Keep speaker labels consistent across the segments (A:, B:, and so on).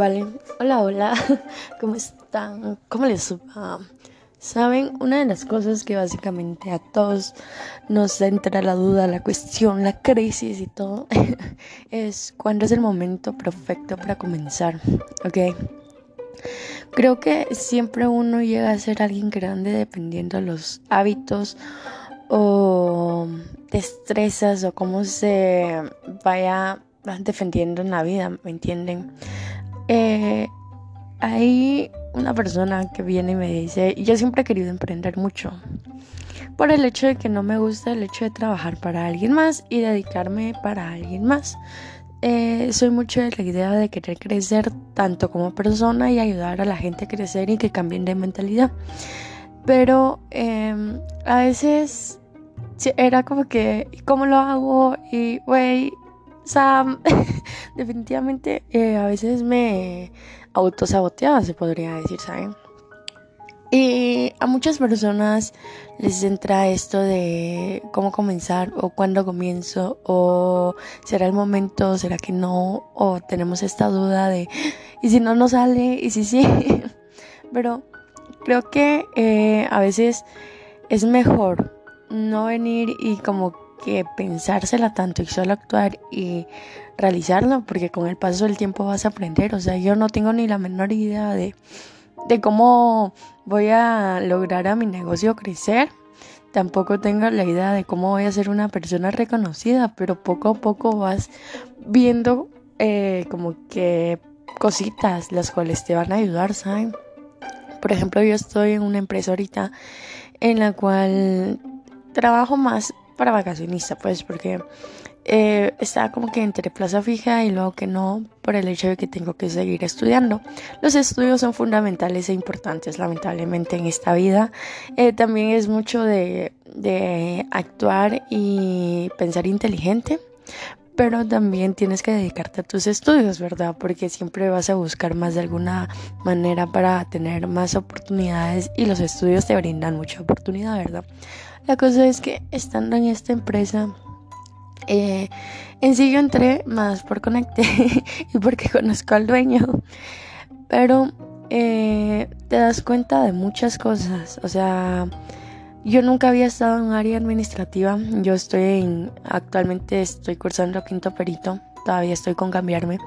A: Vale, hola, hola, ¿cómo están? ¿Cómo les va? Saben, una de las cosas que básicamente a todos nos entra la duda, la cuestión, la crisis y todo, es cuándo es el momento perfecto para comenzar, ¿ok? Creo que siempre uno llega a ser alguien grande dependiendo de los hábitos o destrezas o cómo se vaya defendiendo en la vida, ¿me entienden? Eh, hay una persona que viene y me dice, yo siempre he querido emprender mucho, por el hecho de que no me gusta el hecho de trabajar para alguien más y dedicarme para alguien más. Eh, soy mucho de la idea de querer crecer tanto como persona y ayudar a la gente a crecer y que cambien de mentalidad. Pero em, a veces era como que, ¿cómo lo hago? Y, güey, sea, definitivamente eh, a veces me autosaboteaba, se podría decir, ¿saben? Y a muchas personas les entra esto de cómo comenzar o cuándo comienzo o será el momento, será que no, o tenemos esta duda de y si no nos sale y si sí. Pero creo que eh, a veces es mejor no venir y como que pensársela tanto y solo actuar y realizarlo, porque con el paso del tiempo vas a aprender. O sea, yo no tengo ni la menor idea de, de cómo voy a lograr a mi negocio crecer. Tampoco tengo la idea de cómo voy a ser una persona reconocida, pero poco a poco vas viendo eh, como que cositas las cuales te van a ayudar, ¿saben? Por ejemplo, yo estoy en una empresa ahorita en la cual trabajo más para vacacionista, pues, porque eh, estaba como que entre plaza fija y luego que no, por el hecho de que tengo que seguir estudiando. Los estudios son fundamentales e importantes, lamentablemente, en esta vida. Eh, también es mucho de, de actuar y pensar inteligente, pero también tienes que dedicarte a tus estudios, ¿verdad? Porque siempre vas a buscar más de alguna manera para tener más oportunidades y los estudios te brindan mucha oportunidad, ¿verdad? La cosa es que estando en esta empresa, eh, en sí yo entré más por conecte y porque conozco al dueño, pero eh, te das cuenta de muchas cosas, o sea, yo nunca había estado en un área administrativa, yo estoy en, actualmente estoy cursando quinto perito, todavía estoy con cambiarme,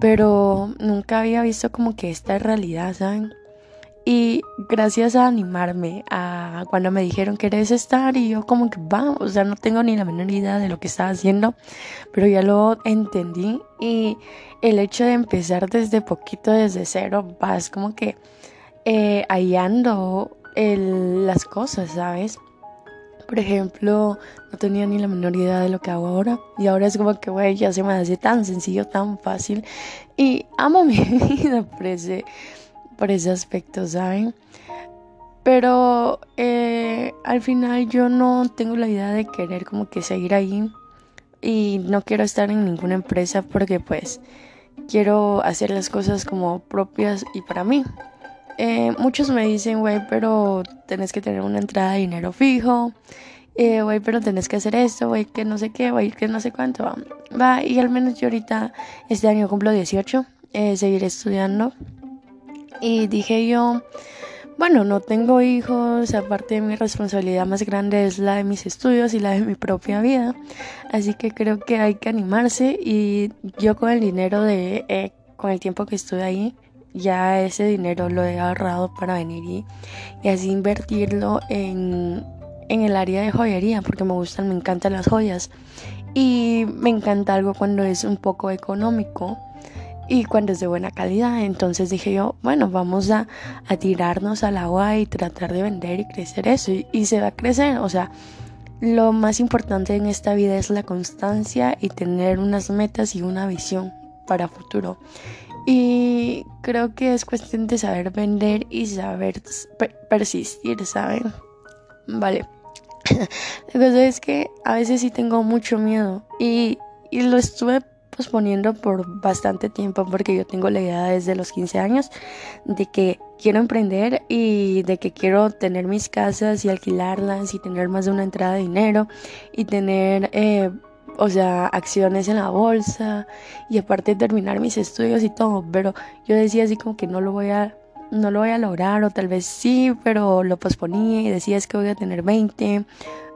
A: pero nunca había visto como que esta realidad, ¿saben? Y gracias a animarme a cuando me dijeron que eres estar y yo como que va, o sea, no tengo ni la menor idea de lo que estaba haciendo, pero ya lo entendí y el hecho de empezar desde poquito, desde cero, vas como que eh, hallando las cosas, ¿sabes? Por ejemplo, no tenía ni la menor idea de lo que hago ahora. Y ahora es como que, güey, ya se me hace tan sencillo, tan fácil. Y amo mi vida por ese, por ese aspecto, ¿saben? Pero eh, al final yo no tengo la idea de querer como que seguir ahí y no quiero estar en ninguna empresa porque pues quiero hacer las cosas como propias y para mí. Eh, muchos me dicen, güey, pero tenés que tener una entrada de dinero fijo, eh, güey, pero tenés que hacer esto, güey, que no sé qué, güey, que no sé cuánto. Va. y al menos yo ahorita este año cumplo 18, eh, seguiré estudiando y dije yo, bueno, no tengo hijos, aparte mi responsabilidad más grande es la de mis estudios y la de mi propia vida, así que creo que hay que animarse y yo con el dinero de, eh, con el tiempo que estuve ahí, ya ese dinero lo he ahorrado para venir y, y así invertirlo en, en el área de joyería, porque me gustan, me encantan las joyas. Y me encanta algo cuando es un poco económico y cuando es de buena calidad. Entonces dije yo, bueno, vamos a, a tirarnos al agua y tratar de vender y crecer eso. Y, se va a crecer. O sea, lo más importante en esta vida es la constancia y tener unas metas y una visión para futuro. Y creo que es cuestión de saber vender y saber persistir, ¿saben? Vale. La cosa es que a veces sí tengo mucho miedo y, y lo estuve poniendo por bastante tiempo porque yo tengo la idea desde los 15 años de que quiero emprender y de que quiero tener mis casas y alquilarlas y tener más de una entrada de dinero y tener eh, o sea, acciones en la bolsa y aparte terminar mis estudios y todo, pero yo decía así como que no lo voy a no lo voy a lograr o tal vez sí, pero lo posponía y decía es que voy a tener 20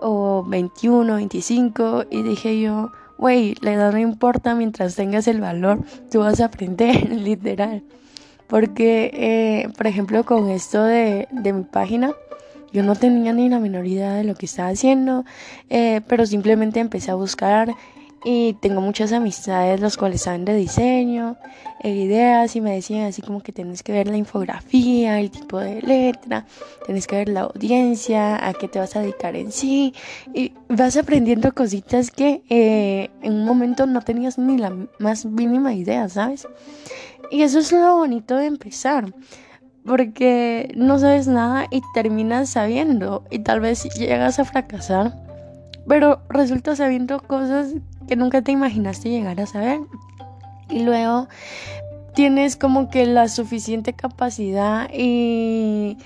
A: o 21, 25 y dije yo, güey, la edad no importa mientras tengas el valor, tú vas a aprender, literal. Porque, eh, por ejemplo, con esto de, de mi página, yo no tenía ni la menor idea de lo que estaba haciendo, eh, pero simplemente empecé a buscar y tengo muchas amistades los cuales saben de diseño, e ideas y me decían así como que tienes que ver la infografía, el tipo de letra, tienes que ver la audiencia, a qué te vas a dedicar en sí y vas aprendiendo cositas que eh, en un momento no tenías ni la más mínima idea, ¿sabes? Y eso es lo bonito de empezar porque no sabes nada y terminas sabiendo y tal vez llegas a fracasar, pero resulta sabiendo cosas que nunca te imaginaste llegar a saber. Y luego tienes como que la suficiente capacidad y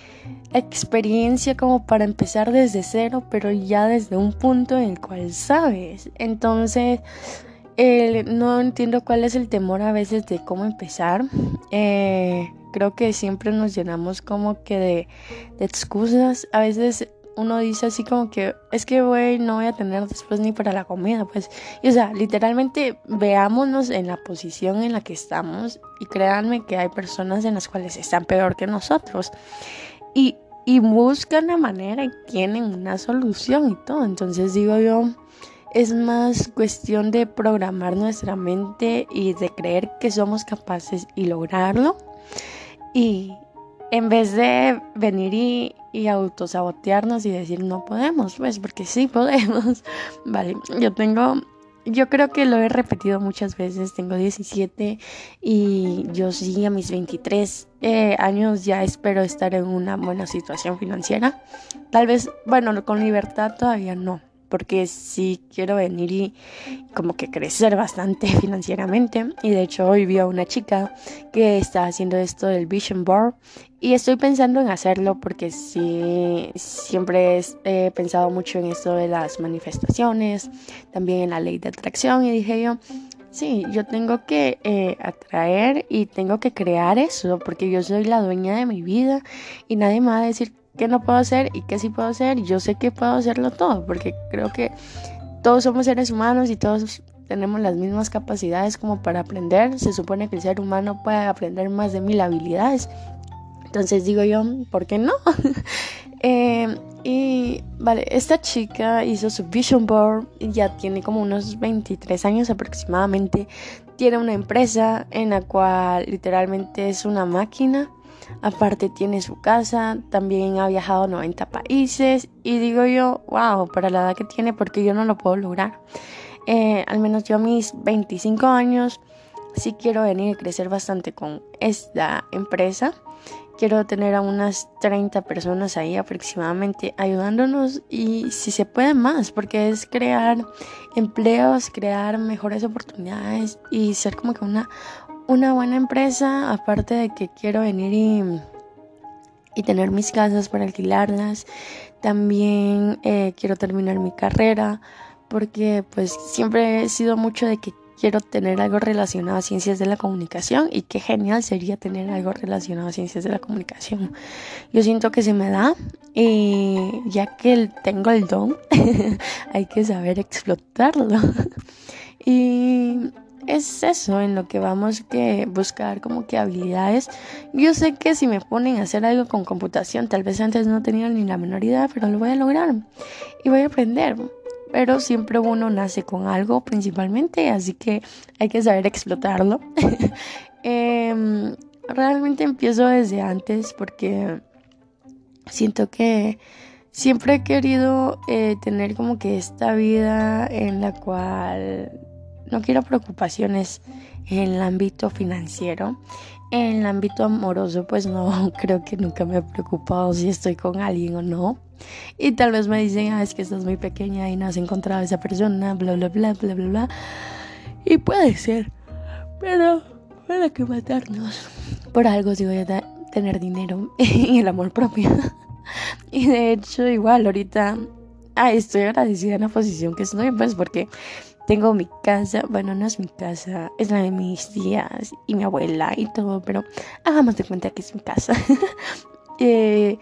A: experiencia como para empezar desde cero, pero ya desde un punto en el cual sabes. Entonces, no entiendo cuál es el temor a veces de cómo empezar. Eh, creo que siempre nos llenamos como que de, excusas. A veces uno dice así como que es que no voy a tener después ni para la comida pues. Y o sea literalmente veámonos en la posición en la que estamos y créanme que hay personas en las cuales están peor que nosotros. Y, y buscan la manera y tienen una solución y todo. Entonces digo yo es más cuestión de programar nuestra mente y de creer que somos capaces y lograrlo. Y en vez de venir y, y autosabotearnos y decir no podemos, pues porque sí podemos. Vale, yo tengo, yo creo que lo he repetido muchas veces, tengo 17 y yo sí a mis 23 eh, años ya espero estar en una buena situación financiera. Tal vez, bueno, con libertad todavía no, porque sí quiero venir y como que crecer bastante financieramente. Y de hecho hoy vi a una chica que está haciendo esto del Vision Board y estoy pensando en hacerlo porque sí, siempre he pensado mucho en esto de las manifestaciones, también en la ley de atracción y dije yo, Sí, yo tengo que eh, atraer y tengo que crear eso porque yo soy la dueña de mi vida y nadie me va a decir qué no puedo hacer y qué sí puedo hacer. Yo sé que puedo hacerlo todo, porque creo que todos somos seres humanos y todos tenemos las mismas capacidades como para aprender. Se supone que el ser humano puede aprender más de mil habilidades. Entonces digo yo, ¿por qué no? eh, y vale, esta chica hizo su vision board y ya tiene como unos 23 años aproximadamente. Tiene una empresa en la cual literalmente es una máquina Aparte tiene su casa, también ha viajado a 90 países y digo yo, wow, para la edad que tiene, porque yo no lo puedo lograr. Eh, al menos yo a mis 25 años sí quiero venir y crecer bastante con esta empresa. Quiero tener a unas 30 personas ahí aproximadamente ayudándonos y si se puede más, porque es crear empleos, crear mejores oportunidades y ser como que una, una buena empresa, aparte de que quiero venir y, y tener mis casas para alquilarlas, también eh, quiero terminar mi carrera, porque pues siempre he sido mucho de que quiero tener algo relacionado a ciencias de la comunicación y qué genial sería tener algo relacionado a ciencias de la comunicación. Yo siento que se me da y ya que tengo el don, hay que saber explotarlo. y es eso en lo que vamos que buscar como que habilidades. Yo sé que si me ponen a hacer algo con computación, tal vez antes no tenía ni la menor idea, pero lo voy a lograr y voy a aprender. Pero siempre uno nace con algo principalmente, así que hay que saber explotarlo. Em, realmente empiezo desde antes porque siento que siempre he querido eh, tener como que esta vida en la cual no quiero preocupaciones en el ámbito financiero. En el ámbito amoroso, pues no, creo que nunca me he preocupado si estoy con alguien o no. Y tal vez me dicen, ah, es que estás muy pequeña y no has encontrado a esa persona, bla, bla, bla, bla, bla, bla. Y puede ser, pero para que matarnos. Por algo si voy a tener dinero y el amor propio. y de hecho, igual, ahorita ah, estoy agradecida en la posición que estoy, pues porque tengo mi casa, bueno, no es mi casa, es la de mis tías y mi abuela y todo, pero hagamos de cuenta que es mi casa. eh,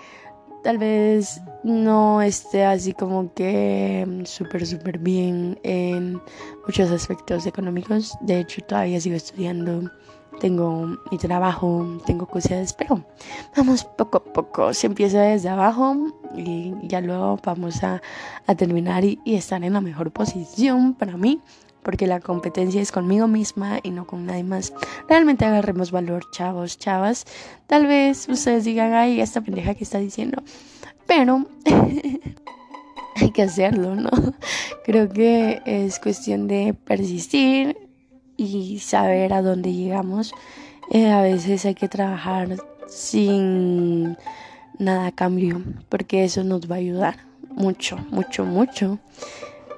A: tal vez no esté así como que mm, súper, súper bien en muchos aspectos económicos. De hecho, todavía sigo estudiando, tengo mi trabajo, tengo cosas, pero vamos poco a poco. Se empieza desde abajo y ya luego vamos a, terminar y estar en la mejor posición para mí porque la competencia es conmigo misma y no con nadie más. Realmente agarremos valor, chavos, chavas. Tal vez ustedes digan, ay, esta pendeja que está diciendo, pero hay que hacerlo, ¿no? Creo que es cuestión de persistir y saber a dónde llegamos. Eh, a veces hay que trabajar sin nada a cambio, porque eso nos va a ayudar mucho, mucho, mucho.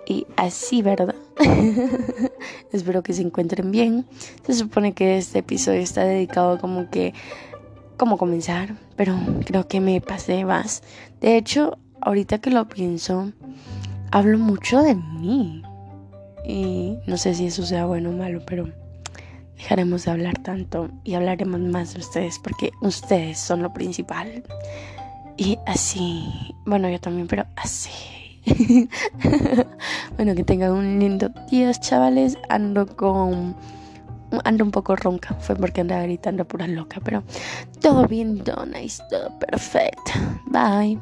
A: Y así, ¿verdad? Espero que se encuentren bien. Se supone que este episodio está dedicado como que cómo comenzar, pero creo que me pasé más. De hecho, ahorita que lo pienso, hablo mucho de mí. Y no sé si eso sea bueno o malo, pero dejaremos de hablar tanto y hablaremos más de ustedes porque ustedes son lo principal. Y así, bueno, yo también, pero así. bueno, que tengan un lindo día, chavales. Ando con. Ando un poco ronca. Fue porque andaba gritando pura loca. Pero todo bien, todo nice, todo perfecto. Bye.